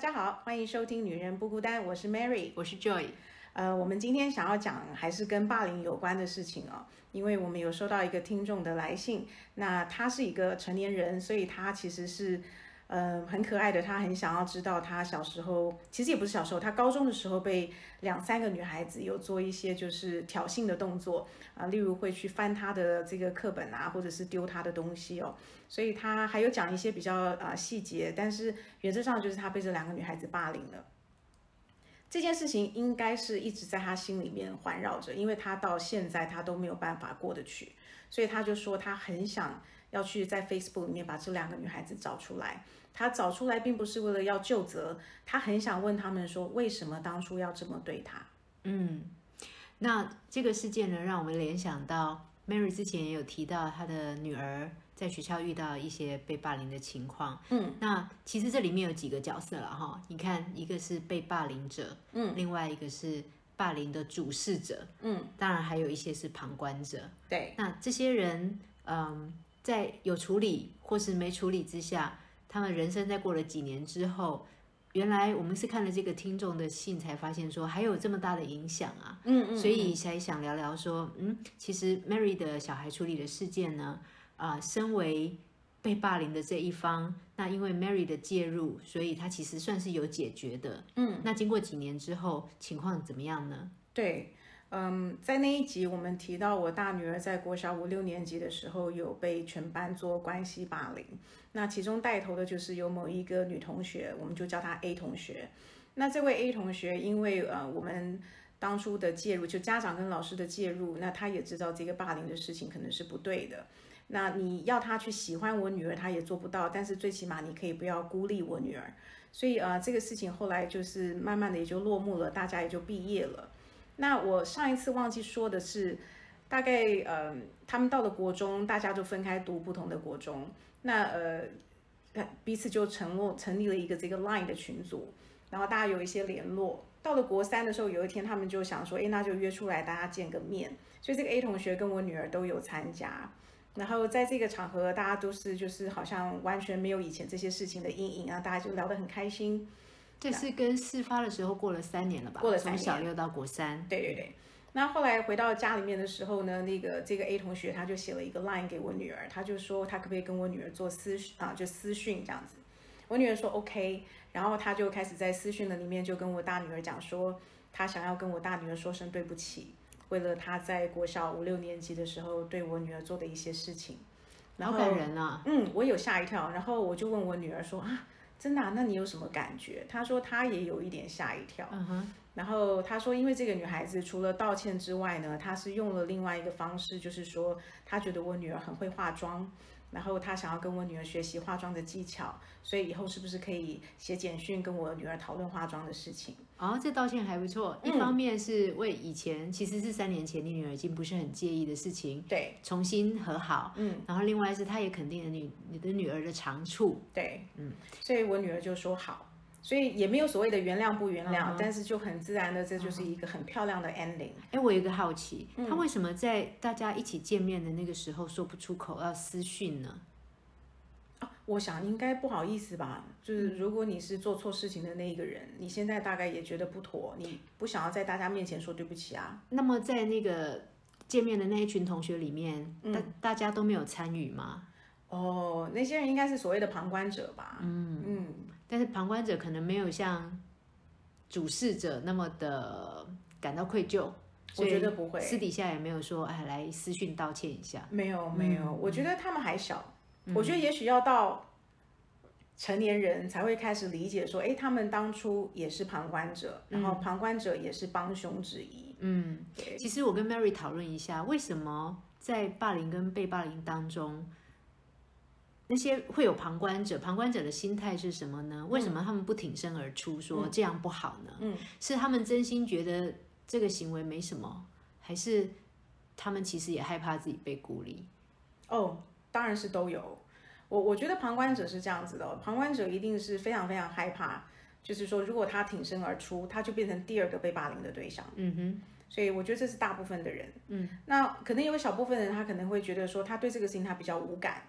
大家好，欢迎收听《女人不孤单》，我是 Mary，我是 Joy。呃，我们今天想要讲还是跟霸凌有关的事情哦，因为我们有收到一个听众的来信，那他是一个成年人，所以他其实是。呃，很可爱的，他很想要知道他小时候，其实也不是小时候，他高中的时候被两三个女孩子有做一些就是挑衅的动作啊，例如会去翻他的这个课本啊，或者是丢他的东西哦，所以他还有讲一些比较啊细节，但是原则上就是他被这两个女孩子霸凌了。这件事情应该是一直在他心里面环绕着，因为他到现在他都没有办法过得去，所以他就说他很想要去在 Facebook 里面把这两个女孩子找出来。他找出来并不是为了要就责，他很想问他们说，为什么当初要这么对他？嗯，那这个事件呢，让我们联想到 Mary 之前也有提到，她的女儿在学校遇到一些被霸凌的情况。嗯，那其实这里面有几个角色了哈，你看，一个是被霸凌者，嗯，另外一个是霸凌的主事者，嗯，当然还有一些是旁观者。对，那这些人，嗯，在有处理或是没处理之下。他们人生在过了几年之后，原来我们是看了这个听众的信才发现说还有这么大的影响啊，嗯嗯，所以才想聊聊说，嗯，其实 Mary 的小孩处理的事件呢，啊，身为被霸凌的这一方，那因为 Mary 的介入，所以他其实算是有解决的，嗯，那经过几年之后，情况怎么样呢？对。嗯，在那一集我们提到，我大女儿在国小五六年级的时候有被全班做关系霸凌。那其中带头的就是有某一个女同学，我们就叫她 A 同学。那这位 A 同学，因为呃我们当初的介入，就家长跟老师的介入，那她也知道这个霸凌的事情可能是不对的。那你要她去喜欢我女儿，她也做不到。但是最起码你可以不要孤立我女儿。所以呃这个事情后来就是慢慢的也就落幕了，大家也就毕业了。那我上一次忘记说的是，大概呃，他们到了国中，大家就分开读不同的国中。那呃，彼此就成落成立了一个这个 Line 的群组，然后大家有一些联络。到了国三的时候，有一天他们就想说，哎，那就约出来大家见个面。所以这个 A 同学跟我女儿都有参加。然后在这个场合，大家都是就是好像完全没有以前这些事情的阴影啊，大家就聊得很开心。这是跟事发的时候过了三年了吧？过了三年，从小六到国三。对对对。那后来回到家里面的时候呢，那个这个 A 同学他就写了一个 line 给我女儿，他就说他可不可以跟我女儿做私啊，就私讯这样子。我女儿说 OK，然后他就开始在私讯的里面就跟我大女儿讲说，他想要跟我大女儿说声对不起，为了他在国小五六年级的时候对我女儿做的一些事情。好感人啊！嗯，我有吓一跳，然后我就问我女儿说啊。真的？那你有什么感觉？他说他也有一点吓一跳。嗯哼然后他说，因为这个女孩子除了道歉之外呢，她是用了另外一个方式，就是说她觉得我女儿很会化妆。然后他想要跟我女儿学习化妆的技巧，所以以后是不是可以写简讯跟我女儿讨论化妆的事情？哦，这道歉还不错。一方面是为以前其实是三年前你女儿已经不是很介意的事情，对，重新和好。嗯，然后另外是他也肯定了你你的女儿的长处，对，嗯，所以我女儿就说好。所以也没有所谓的原谅不原谅，但是就很自然的，这就是一个很漂亮的 ending。哎，我有一个好奇，他为什么在大家一起见面的那个时候说不出口要私讯呢？我想应该不好意思吧。就是如果你是做错事情的那一个人，你现在大概也觉得不妥，你不想要在大家面前说对不起啊。那么在那个见面的那一群同学里面，大大家都没有参与吗？哦，那些人应该是所谓的旁观者吧。嗯嗯。但是旁观者可能没有像主事者那么的感到愧疚，我觉得不会，私底下也没有说哎来私讯道歉一下，没有没有，我觉得他们还小，我觉得也许要到成年人才会开始理解说，哎，他们当初也是旁观者，然后旁观者也是帮凶之一。嗯，其实我跟 Mary 讨论一下，为什么在霸凌跟被霸凌当中。那些会有旁观者，旁观者的心态是什么呢？为什么他们不挺身而出说这样不好呢？嗯，是他们真心觉得这个行为没什么，还是他们其实也害怕自己被孤立？哦，当然是都有。我我觉得旁观者是这样子的，旁观者一定是非常非常害怕，就是说如果他挺身而出，他就变成第二个被霸凌的对象。嗯哼，所以我觉得这是大部分的人。嗯，那可能有小部分人他可能会觉得说他对这个事情他比较无感。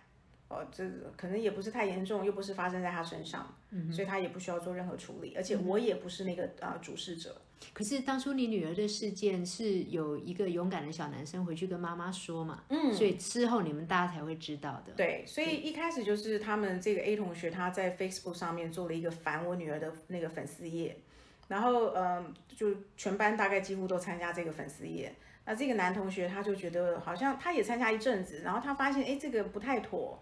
哦，这可能也不是太严重，又不是发生在他身上，嗯所以他也不需要做任何处理，而且我也不是那个呃主事者。可是当初你女儿的事件是有一个勇敢的小男生回去跟妈妈说嘛，嗯，所以之后你们大家才会知道的。对，所以一开始就是他们这个 A 同学他在 Facebook 上面做了一个反我女儿的那个粉丝页，然后嗯，就全班大概几乎都参加这个粉丝页。那这个男同学他就觉得好像他也参加一阵子，然后他发现哎这个不太妥，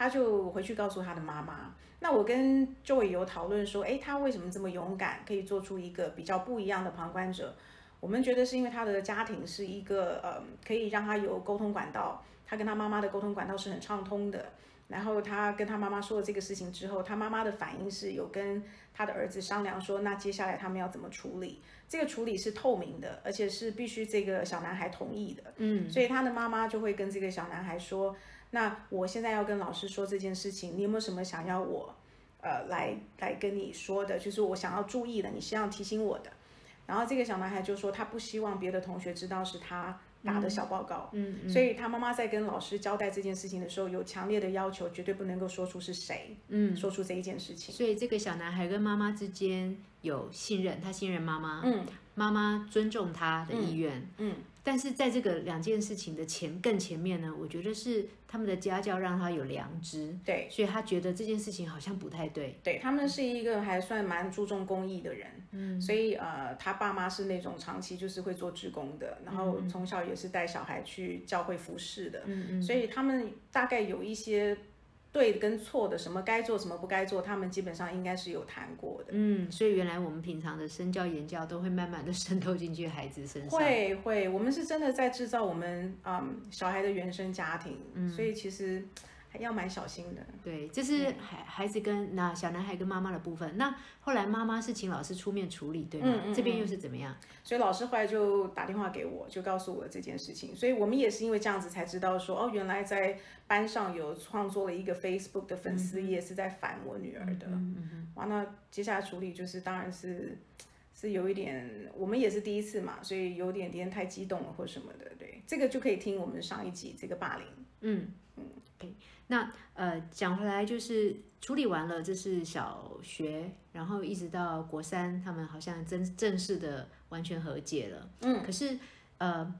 他就回去告诉他的妈妈。那我跟 Joy 有讨论说，哎，他为什么这么勇敢，可以做出一个比较不一样的旁观者？我们觉得是因为他的家庭是一个呃，可以让他有沟通管道，他跟他妈妈的沟通管道是很畅通的。然后他跟他妈妈说了这个事情之后，他妈妈的反应是有跟他的儿子商量说，那接下来他们要怎么处理？这个处理是透明的，而且是必须这个小男孩同意的。嗯，所以他的妈妈就会跟这个小男孩说。那我现在要跟老师说这件事情，你有没有什么想要我，呃，来来跟你说的？就是我想要注意的，你是要提醒我的。然后这个小男孩就说，他不希望别的同学知道是他打的小报告。嗯所以他妈妈在跟老师交代这件事情的时候，有强烈的要求，绝对不能够说出是谁。嗯。说出这一件事情。所以这个小男孩跟妈妈之间有信任，他信任妈妈。嗯。妈妈尊重他的意愿。嗯。但是在这个两件事情的前更前面呢，我觉得是他们的家教让他有良知，对，所以他觉得这件事情好像不太对。对他们是一个还算蛮注重公益的人，嗯，所以呃，他爸妈是那种长期就是会做志工的，然后从小也是带小孩去教会服侍的，嗯嗯，所以他们大概有一些。对跟错的，什么该做，什么不该做，他们基本上应该是有谈过的。嗯，所以原来我们平常的身教言教都会慢慢的 渗透进去孩子身上。会会，我们是真的在制造我们嗯小孩的原生家庭，嗯所以其实。还要蛮小心的。对，这是孩孩子跟那小男孩跟妈妈的部分。那后来妈妈是请老师出面处理，对吗？嗯嗯。这边又是怎么样？所以老师后来就打电话给我，就告诉我这件事情。所以我们也是因为这样子才知道说，哦，原来在班上有创作了一个 Facebook 的粉丝页，是在反我女儿的。嗯嗯。哇，那接下来处理就是当然是是有一点，我们也是第一次嘛，所以有点点太激动了或什么的。对，这个就可以听我们上一集这个霸凌。嗯嗯。OK。那呃，讲回来就是处理完了，这是小学，然后一直到国三，他们好像正正式的完全和解了。嗯，可是呃，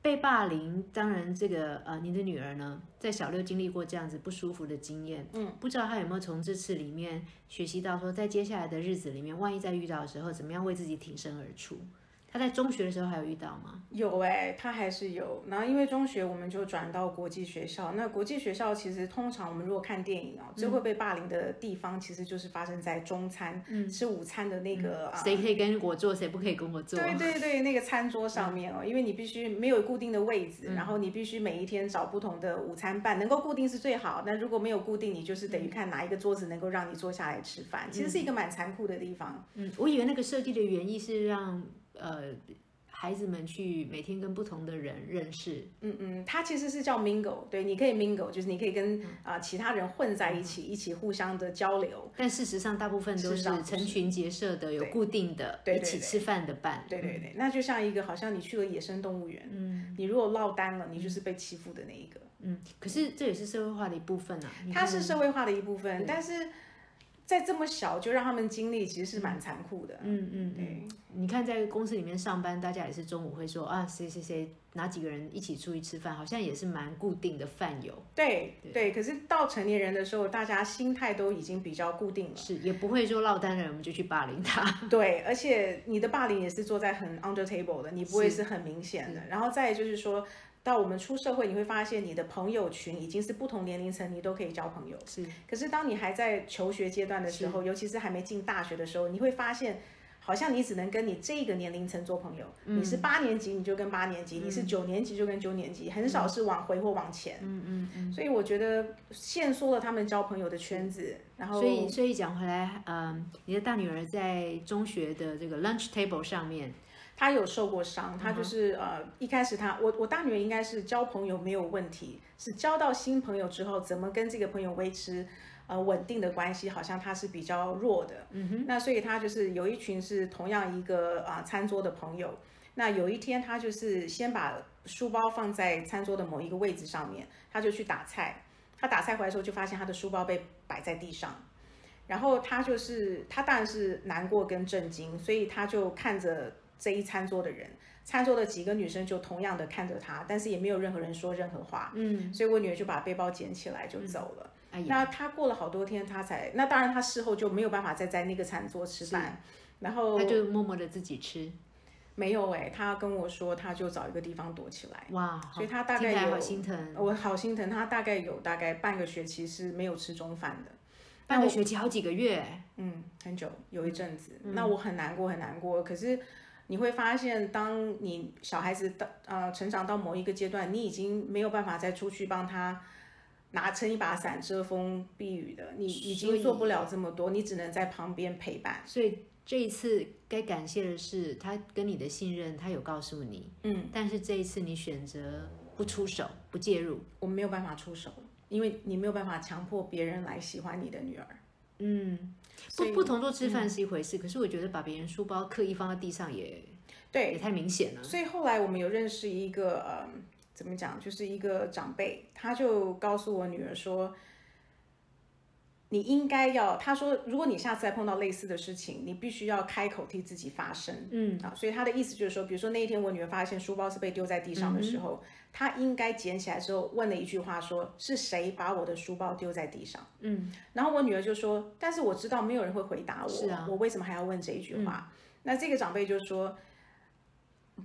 被霸凌，当然这个呃，您的女儿呢，在小六经历过这样子不舒服的经验，嗯，不知道她有没有从这次里面学习到，说在接下来的日子里面，万一再遇到的时候，怎么样为自己挺身而出。他在中学的时候还有遇到吗？有哎，他还是有。然后因为中学我们就转到国际学校，那国际学校其实通常我们如果看电影哦，最会被霸凌的地方其实就是发生在中餐嗯吃午餐的那个，谁可以跟我坐，谁不可以跟我坐。对对对，那个餐桌上面哦，因为你必须没有固定的位置，然后你必须每一天找不同的午餐伴，能够固定是最好。那如果没有固定，你就是等于看哪一个桌子能够让你坐下来吃饭，其实是一个蛮残酷的地方。嗯，我以为那个设计的原意是让。呃，孩子们去每天跟不同的人认识，嗯嗯，它其实是叫 mingle，对，你可以 mingle，就是你可以跟啊其他人混在一起，一起互相的交流。但事实上，大部分都是成群结社的，有固定的一起吃饭的伴。对对对，那就像一个好像你去了野生动物园，嗯，你如果落单了，你就是被欺负的那一个。嗯，可是这也是社会化的一部分啊。它是社会化的一部分，但是。在这么小就让他们经历，其实是蛮残酷的。嗯嗯，对。你看，在公司里面上班，大家也是中午会说啊，谁谁谁哪几个人一起出去吃饭，好像也是蛮固定的饭友。对对。可是到成年人的时候，大家心态都已经比较固定了，是也不会说落单的人我们就去霸凌他。对，而且你的霸凌也是坐在很 under table 的，你不会是很明显的。然后再就是说。到我们出社会，你会发现你的朋友群已经是不同年龄层，你都可以交朋友。是，可是当你还在求学阶段的时候，尤其是还没进大学的时候，你会发现，好像你只能跟你这个年龄层做朋友。你是八年级，你就跟八年级；你是九年级，就跟九年级，很少是往回或往前。嗯嗯嗯。所以我觉得限缩了他们交朋友的圈子。然后，所以所以讲回来，嗯，你的大女儿在中学的这个 lunch table 上面。他有受过伤，他就是呃一开始他我我大女儿应该是交朋友没有问题，是交到新朋友之后怎么跟这个朋友维持呃稳定的关系，好像他是比较弱的。嗯哼，那所以他就是有一群是同样一个啊餐桌的朋友，那有一天他就是先把书包放在餐桌的某一个位置上面，他就去打菜。他打菜回来的时候就发现他的书包被摆在地上，然后他就是他当然是难过跟震惊，所以他就看着这一餐桌的人，餐桌的几个女生就同样的看着他，但是也没有任何人说任何话，嗯，所以我女儿就把背包捡起来就走了。哎，那他过了好多天，他才那当然他事后就没有办法再在那个餐桌吃饭，然后他就默默的自己吃，没有哎、他跟我说他就找一个地方躲起来。哇，所以他大概有好心疼，我好心疼他，大概有大概半个学期是没有吃中饭的，半个学期好几个月，嗯，很久有一阵子，那我很难过很难过。可是你会发现，当你小孩子到呃成长到某一个阶段，你已经没有办法再出去帮他拿撑一把伞遮风避雨的，你已经做不了这么多，你只能在旁边陪伴。所以这一次该感谢的是他跟你的信任，他有告诉你，嗯，但是这一次你选择不出手，不介入，我没有办法出手，因为你没有办法强迫别人来喜欢你的女儿。嗯，不不同桌吃饭是一回事，可是我觉得把别人书包刻意放在地上也对，也太明显了。所以后来我们有认识一个嗯，怎么讲，就是一个长辈，他就告诉我女儿说，你应该要，他说，如果你下次再碰到类似的事情，你必须要开口替自己发声。嗯啊，所以他的意思就是说，比如说那一天我女儿发现书包是被丢在地上的时嗯候，她应该捡起来之后问了一句话说，是谁把我的书包丢在地上？嗯，然后我女儿就说，但是我知道没有人会回答我，我为什么还要问这一句话？那这个长辈就说，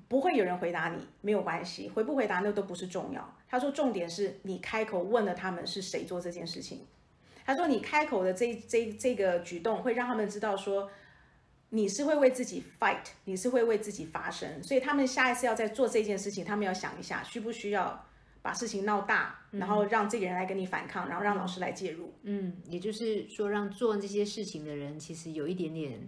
不会有人回答你，没有关系，回不回答那都不是重要。他说重点是你开口问了他们是谁做这件事情。他说你开口的这这这个举动会让他们知道说。你是会为自己 fight，你是会为自己发声，所以他们下一次要再做这件事情，他们要想一下，需不需要把事情闹大，然后让这个人来跟你反抗，然后让老师来介入。嗯，也就是说，让做这些事情的人其实有一点点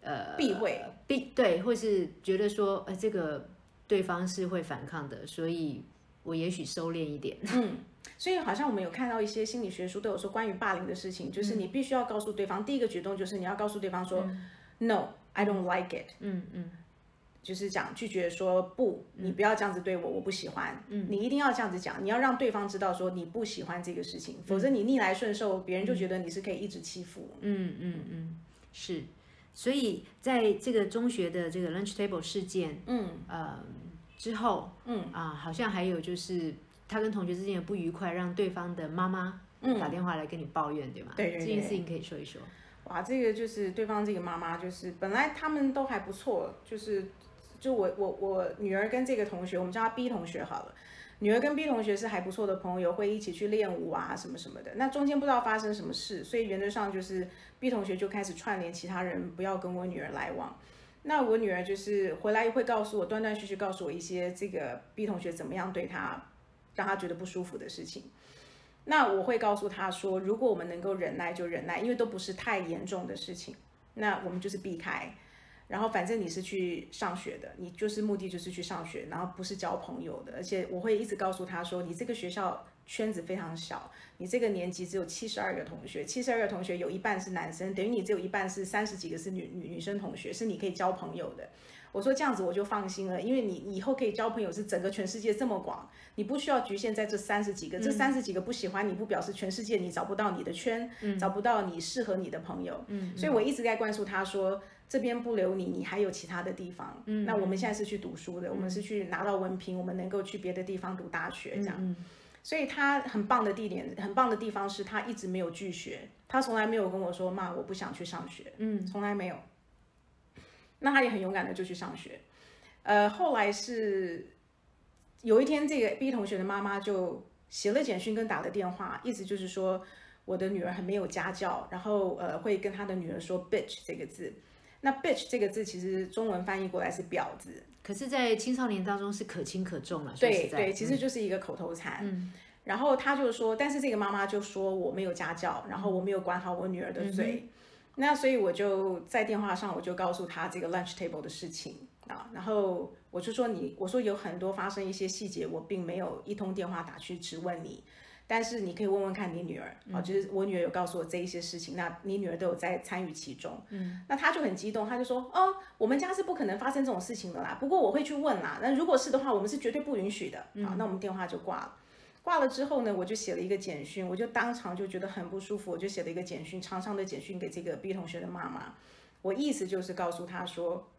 呃避讳，避对，或是觉得说，呃，这个对方是会反抗的，所以我也许收敛一点。嗯，所以好像我们有看到一些心理学书都有说关于霸凌的事情，就是你必须要告诉对方，第一个举动就是你要告诉对方说、No, I don't like it，嗯嗯。就是讲拒绝说不，你不要这样子对我，我不喜欢。嗯，你一定要这样子讲，你要让对方知道说你不喜欢这个事情，否则你逆来顺受，别人就觉得你是可以一直欺负。嗯嗯嗯，是。所以在这个中学的这个 lunch table 事件，嗯。呃之后，嗯。啊，好像还有就是他跟同学之间的不愉快，让对方的妈妈打电话来跟你抱怨，对吗？对对对这件事情可以说一说。哇，这个就是对方这个妈妈，就是本来他们都还不错，就是就我我我女儿跟这个同学，我们叫她 B 同学好了。女儿跟 B 同学是还不错的朋友，会一起去练舞啊什么什么的。那中间不知道发生什么事，所以原则上就是 B 同学就开始串联其他人，不要跟我女儿来往。那我女儿就是回来会告诉我，断断续续告诉我一些这个 B 同学怎么样对她，让他觉得不舒服的事情。那我会告诉他说，如果我们能够忍耐就忍耐，因为都不是太严重的事情，那我们就是避开。然后反正你是去上学的，你就是目的就是去上学，然后不是交朋友的。而且我会一直告诉他说，你这个学校圈子非常小，你这个年级只有七十二个同学，七十二个同学有一半是男生，等于你只有一半是三十几个是女女女生同学，是你可以交朋友的。我说这样子我就放心了，因为你以后可以交朋友是整个全世界这么广，你不需要局限在这三十几个，这三十几个不喜欢你不表示全世界你找不到你的圈，找不到你适合你的朋友。嗯，所以我一直在灌输他说。这边不留你，你还有其他的地方。嗯，那我们现在是去读书的，我们是去拿到文凭，我们能够去别的地方读大学这样。所以他很棒的地点，很棒的地方是他一直没有拒学，他从来没有跟我说妈我不想去上学，嗯，从来没有。那他也很勇敢的就去上学，呃，后来是有一天这个 B 同学的妈妈就写了简讯跟打了电话，意思就是说我的女儿很没有家教，然后呃会跟他的女儿说 bitch 这个字。那 bitch 这个字其实中文翻译过来是婊子，可是，在青少年当中是可轻可重了。对对，其实就是一个口头禅。嗯然后他就说，但是这个妈妈就说我没有家教，然后我没有管好我女儿的嘴。那所以我就在电话上我就告诉他这个 lunch table 的事情啊，然后我就说你，我说有很多发生一些细节，我并没有一通电话打去质问你。但是你可以问问看你女儿，啊、就是我女儿有告诉我这一些事情，那你女儿都有在参与其中，嗯，那他就很激动，他就说，哦，我们家是不可能发生这种事情的啦，不过我会去问啦，那如果是的话，我们是绝对不允许的，好，那我们电话就挂了。挂了之后呢，我就写了一个简讯，我就当场就觉得很不舒服，我就写了一个简讯，长长的简讯给这个 B 同学的妈妈。我意思就是告诉他说，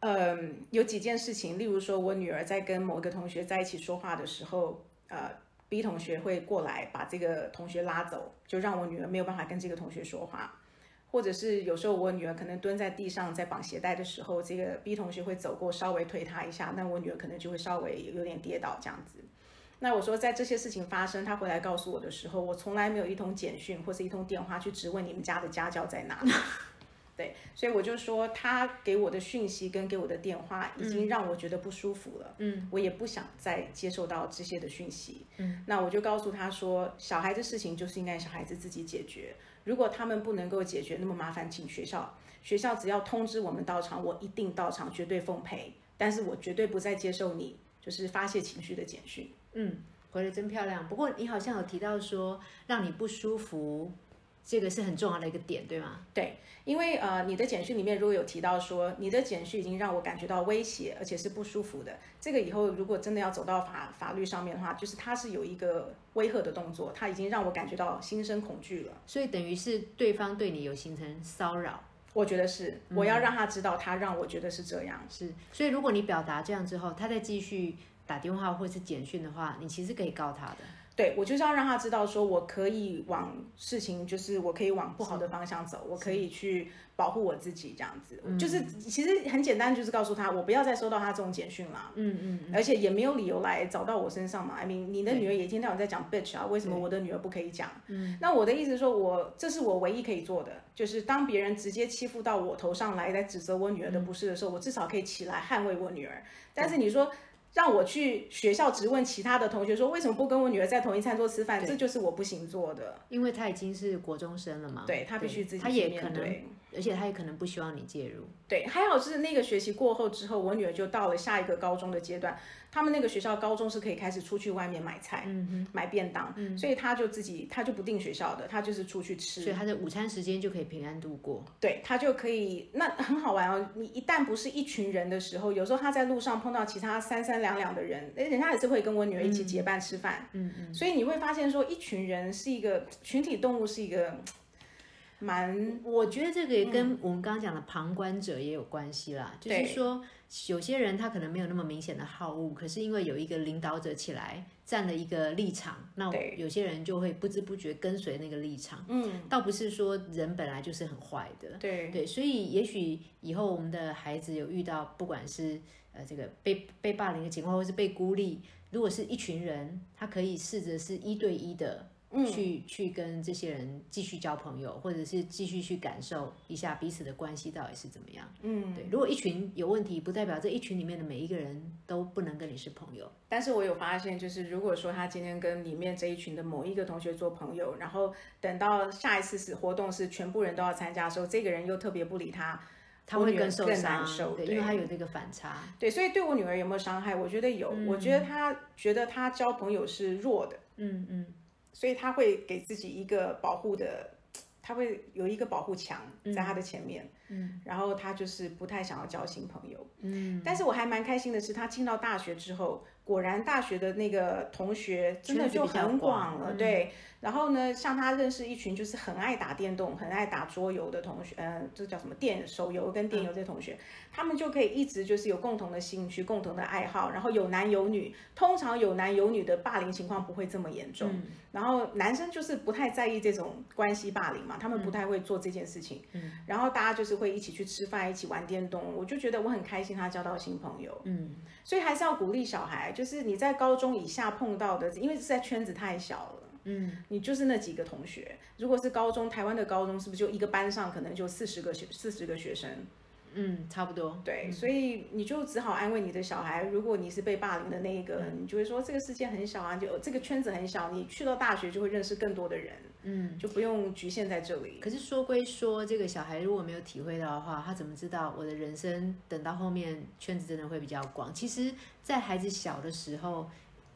嗯，有几件事情，例如说我女儿在跟某个同学在一起说话的时候，呃，B 同学会过来把这个同学拉走，就让我女儿没有办法跟这个同学说话。或者是有时候我女儿可能蹲在地上在绑鞋带的时候，这个 B 同学会走过稍微推她一下，那我女儿可能就会稍微有点跌倒这样子。那我说在这些事情发生，她回来告诉我的时候，我从来没有一通简讯或是一通电话去质问你们家的家教在哪里。对，所以我就说他给我的讯息跟给我的电话已经让我觉得不舒服了。嗯，我也不想再接受到这些的讯息。嗯，那我就告诉他说，小孩的事情就是应该小孩子自己解决。如果他们不能够解决，那么麻烦请学校，学校只要通知我们到场，我一定到场，绝对奉陪。但是我绝对不再接受你就是发泄情绪的简讯。嗯，回的真漂亮。不过你好像有提到说让你不舒服。这个是很重要的一个点，对吗？对，因为呃，你的简讯里面如果有提到说你的简讯已经让我感觉到威胁，而且是不舒服的，这个以后如果真的要走到法法律上面的话，就是他是有一个威吓的动作，他已经让我感觉到心生恐惧了。所以等于是对方对你有形成骚扰，我觉得是，我要让他知道，他让我觉得是这样。是，所以如果你表达这样之后，他再继续打电话或是简讯的话，你其实可以告他的。对我就是要让他知道，说我可以往事情，就是我可以往不好的方向走，我可以去保护我自己，这样子，就是其实很简单，就是告诉他，我不要再收到他这种简讯了，嗯嗯，而且也没有理由来找到我身上嘛。I mean，你的女儿也一天到晚在讲 bitch 啊，为什么我的女儿不可以讲？嗯，那我的意思说，我这是我唯一可以做的，就是当别人直接欺负到我头上来，在指责我女儿的不是的时候，我至少可以起来捍卫我女儿。但是你说。让我去学校质问其他的同学说为什么不跟我女儿在同一餐桌吃饭，这就是我不行做的。因为她已经是国中生了嘛，对她必须自己他也可能，而且他也可能不希望你介入。对，还好是那个学期过后之后，我女儿就到了下一个高中的阶段。他们那个学校高中是可以开始出去外面买菜，嗯买便当，嗯所以他就自己他就不定学校的，他就是出去吃，所以他的午餐时间就可以平安度过。对他就可以，那很好玩哦。你一旦不是一群人的时候，有时候他在路上碰到其他三三两两的人，哎，人家也是会跟我女儿一起结伴吃饭。嗯嗯，所以你会发现说，一群人是一个群体动物，是一个。蛮，我觉得这个也跟我们刚刚讲的旁观者也有关系啦。就是说，有些人他可能没有那么明显的好恶，可是因为有一个领导者起来站了一个立场，那有些人就会不知不觉跟随那个立场。嗯，倒不是说人本来就是很坏的。对对，所以也许以后我们的孩子有遇到不管是呃这个被被霸凌的情况，或是被孤立，如果是一群人，他可以试着是一对一的。去去跟这些人继续交朋友，或者是继续去感受一下彼此的关系到底是怎么样。嗯，对。如果一群有问题，不代表这一群里面的每一个人都不能跟你是朋友。但是我有发现，就是如果说他今天跟里面这一群的某一个同学做朋友，然后等到下一次是活动是全部人都要参加的时候，这个人又特别不理他，他会更更难受，对，因为他有这个反差。对，所以对我女儿有没有伤害？我觉得有。我觉得他觉得他交朋友是弱的。嗯嗯。所以他会给自己一个保护的，他会有一个保护墙在他的前面，嗯，然后他就是不太想要交新朋友，嗯，但是我还蛮开心的是，他进到大学之后，果然大学的那个同学真的就很广了，对。然后呢，像他认识一群就是很爱打电动、很爱打桌游的同学，嗯，这叫什么电手游跟电游这些同学，他们就可以一直就是有共同的兴趣、共同的爱好，然后有男有女，通常有男有女的霸凌情况不会这么严重。然后男生就是不太在意这种关系霸凌嘛，他们不太会做这件事情。嗯，然后大家就是会一起去吃饭，一起玩电动，我就觉得我很开心，他交到新朋友。嗯，所以还是要鼓励小孩，就是你在高中以下碰到的，因为是在圈子太小了。嗯，你就是那几个同学。如果是高中，台湾的高中是不是就一个班上可能就四十个学四十个学生？嗯，差不多。对，所以你就只好安慰你的小孩。如果你是被霸凌的那一个，你就会说这个世界很小啊，就这个圈子很小。你去到大学就会认识更多的人，嗯，就不用局限在这里。可是说归说，这个小孩如果没有体会到的话，他怎么知道我的人生等到后面圈子真的会比较广？其实，在孩子小的时候。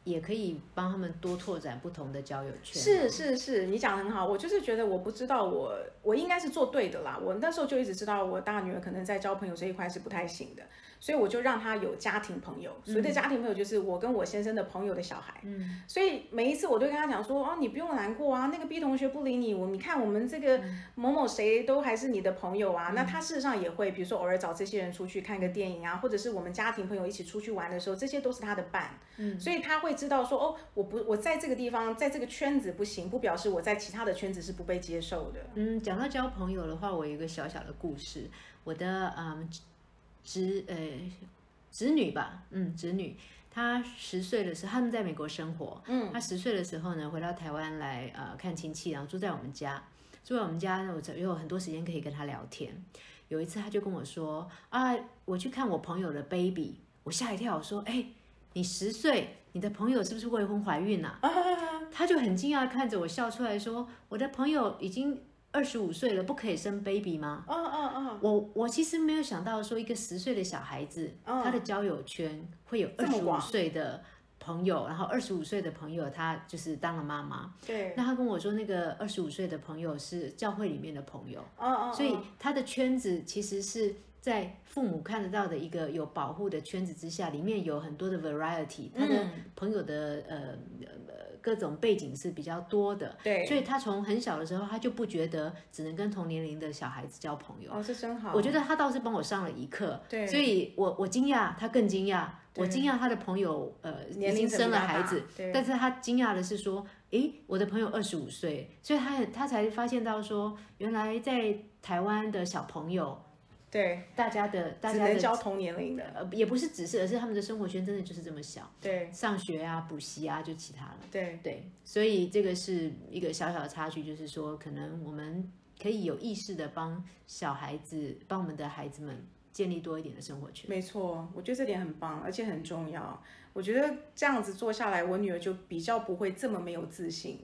也可以帮他们多拓展不同的交友圈。是是是，你讲的很好。我就是觉得，我不知道我我应该是做对的啦。我那时候就一直知道，我大女儿可能在交朋友这一块是不太行的。所以我就让她有家庭朋友。所谓的家庭朋友，就是我跟我先生的朋友的小孩。嗯，所以每一次我都跟他讲说，哦，你不用难过啊，那个 B 同学不理你，我你看我们这个某某谁都还是你的朋友啊。那他事实上也会，比如说偶尔找这些人出去看个电影啊，或者是我们家庭朋友一起出去玩的时候，这些都是他的伴。嗯，所以他会知道说，哦，我不我在这个地方，在这个圈子不行，不表示我在其他的圈子是不被接受的。嗯，讲到交朋友的话，我有一个小小的故事，我的嗯侄呃侄女吧，嗯侄女，她十岁的时候，他们在美国生活，嗯，她十岁的时候呢，回到台湾来呃看亲戚，然后住在我们家，住在我们家呢，我有很多时间可以跟她聊天。有一次，她就跟我说啊，我去看我朋友的 baby，我吓一跳，我说，哎，你十岁，你的朋友是不是未婚怀孕啊？他就很惊讶看着我笑出来说，我的朋友已经。二十五岁了，不可以生 baby 吗？嗯嗯嗯。我我其实没有想到说，一个十岁的小孩子，他的交友圈会有二十五岁的朋友，然后二十五岁的朋友他就是当了妈妈。对。那他跟我说，那个二十五岁的朋友是教会里面的朋友。嗯嗯。所以他的圈子其实是在父母看得到的一个有保护的圈子之下，里面有很多的 variety，他的朋友的呃。各种背景是比较多的，对，所以他从很小的时候，他就不觉得只能跟同年龄的小孩子交朋友。哦，这真好。我觉得他倒是帮我上了一课，对，所以我我惊讶，他更惊讶。我惊讶他的朋友呃已经生了孩子，但是他惊讶的是说，诶，我的朋友二十五岁，所以他他才发现到说，原来在台湾的小朋友。对，大家的大家的交同年龄的，呃，也不是只是，而是他们的生活圈真的就是这么小。对，上学啊，补习啊，就其他了。对对，所以这个是一个小小的差距，就是说，可能我们可以有意识的帮小孩子，帮我们的孩子们建立多一点的生活圈。没错，我觉得这点很棒，而且很重要。我觉得这样子做下来，我女儿就比较不会这么没有自信。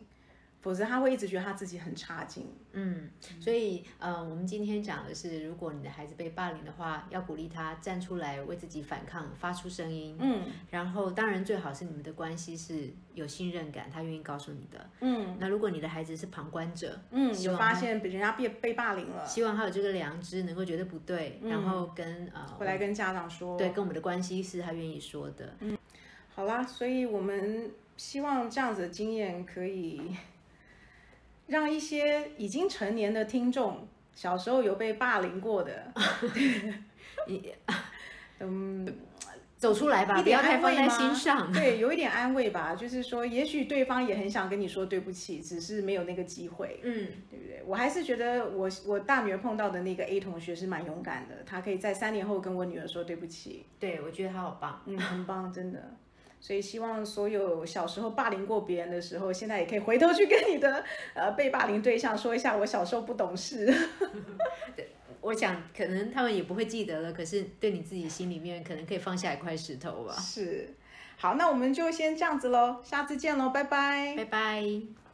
否则他会一直觉得他自己很差劲。嗯，所以呃，我们今天讲的是，如果你的孩子被霸凌的话，要鼓励他站出来为自己反抗，发出声音。嗯，然后当然最好是你们的关系是有信任感，他愿意告诉你的。嗯，那如果你的孩子是旁观者，嗯，有发现人家被被霸凌了，希望他有这个良知，能够觉得不对，然后跟呃回来跟家长说，对，跟我们的关系是他愿意说的。嗯，好啦，所以我们希望这样子的经验可以。让一些已经成年的听众，小时候有被霸凌过的，嗯，走出来吧，不要太放在心上。对，有一点安慰吧，就是说，也许对方也很想跟你说对不起，只是没有那个机会。嗯，对不对？我还是觉得我我大女儿碰到的那个 A 同学是蛮勇敢的，她可以在三年后跟我女儿说对不起。对，我觉得她好棒，嗯，很棒，真的。所以希望所有小时候霸凌过别人的时候，现在也可以回头去跟你的呃被霸凌对象说一下，我小时候不懂事。对，我想可能他们也不会记得了，可是对你自己心里面可能可以放下一块石头吧。是，好，那我们就先这样子喽，下次见喽，拜拜，拜拜。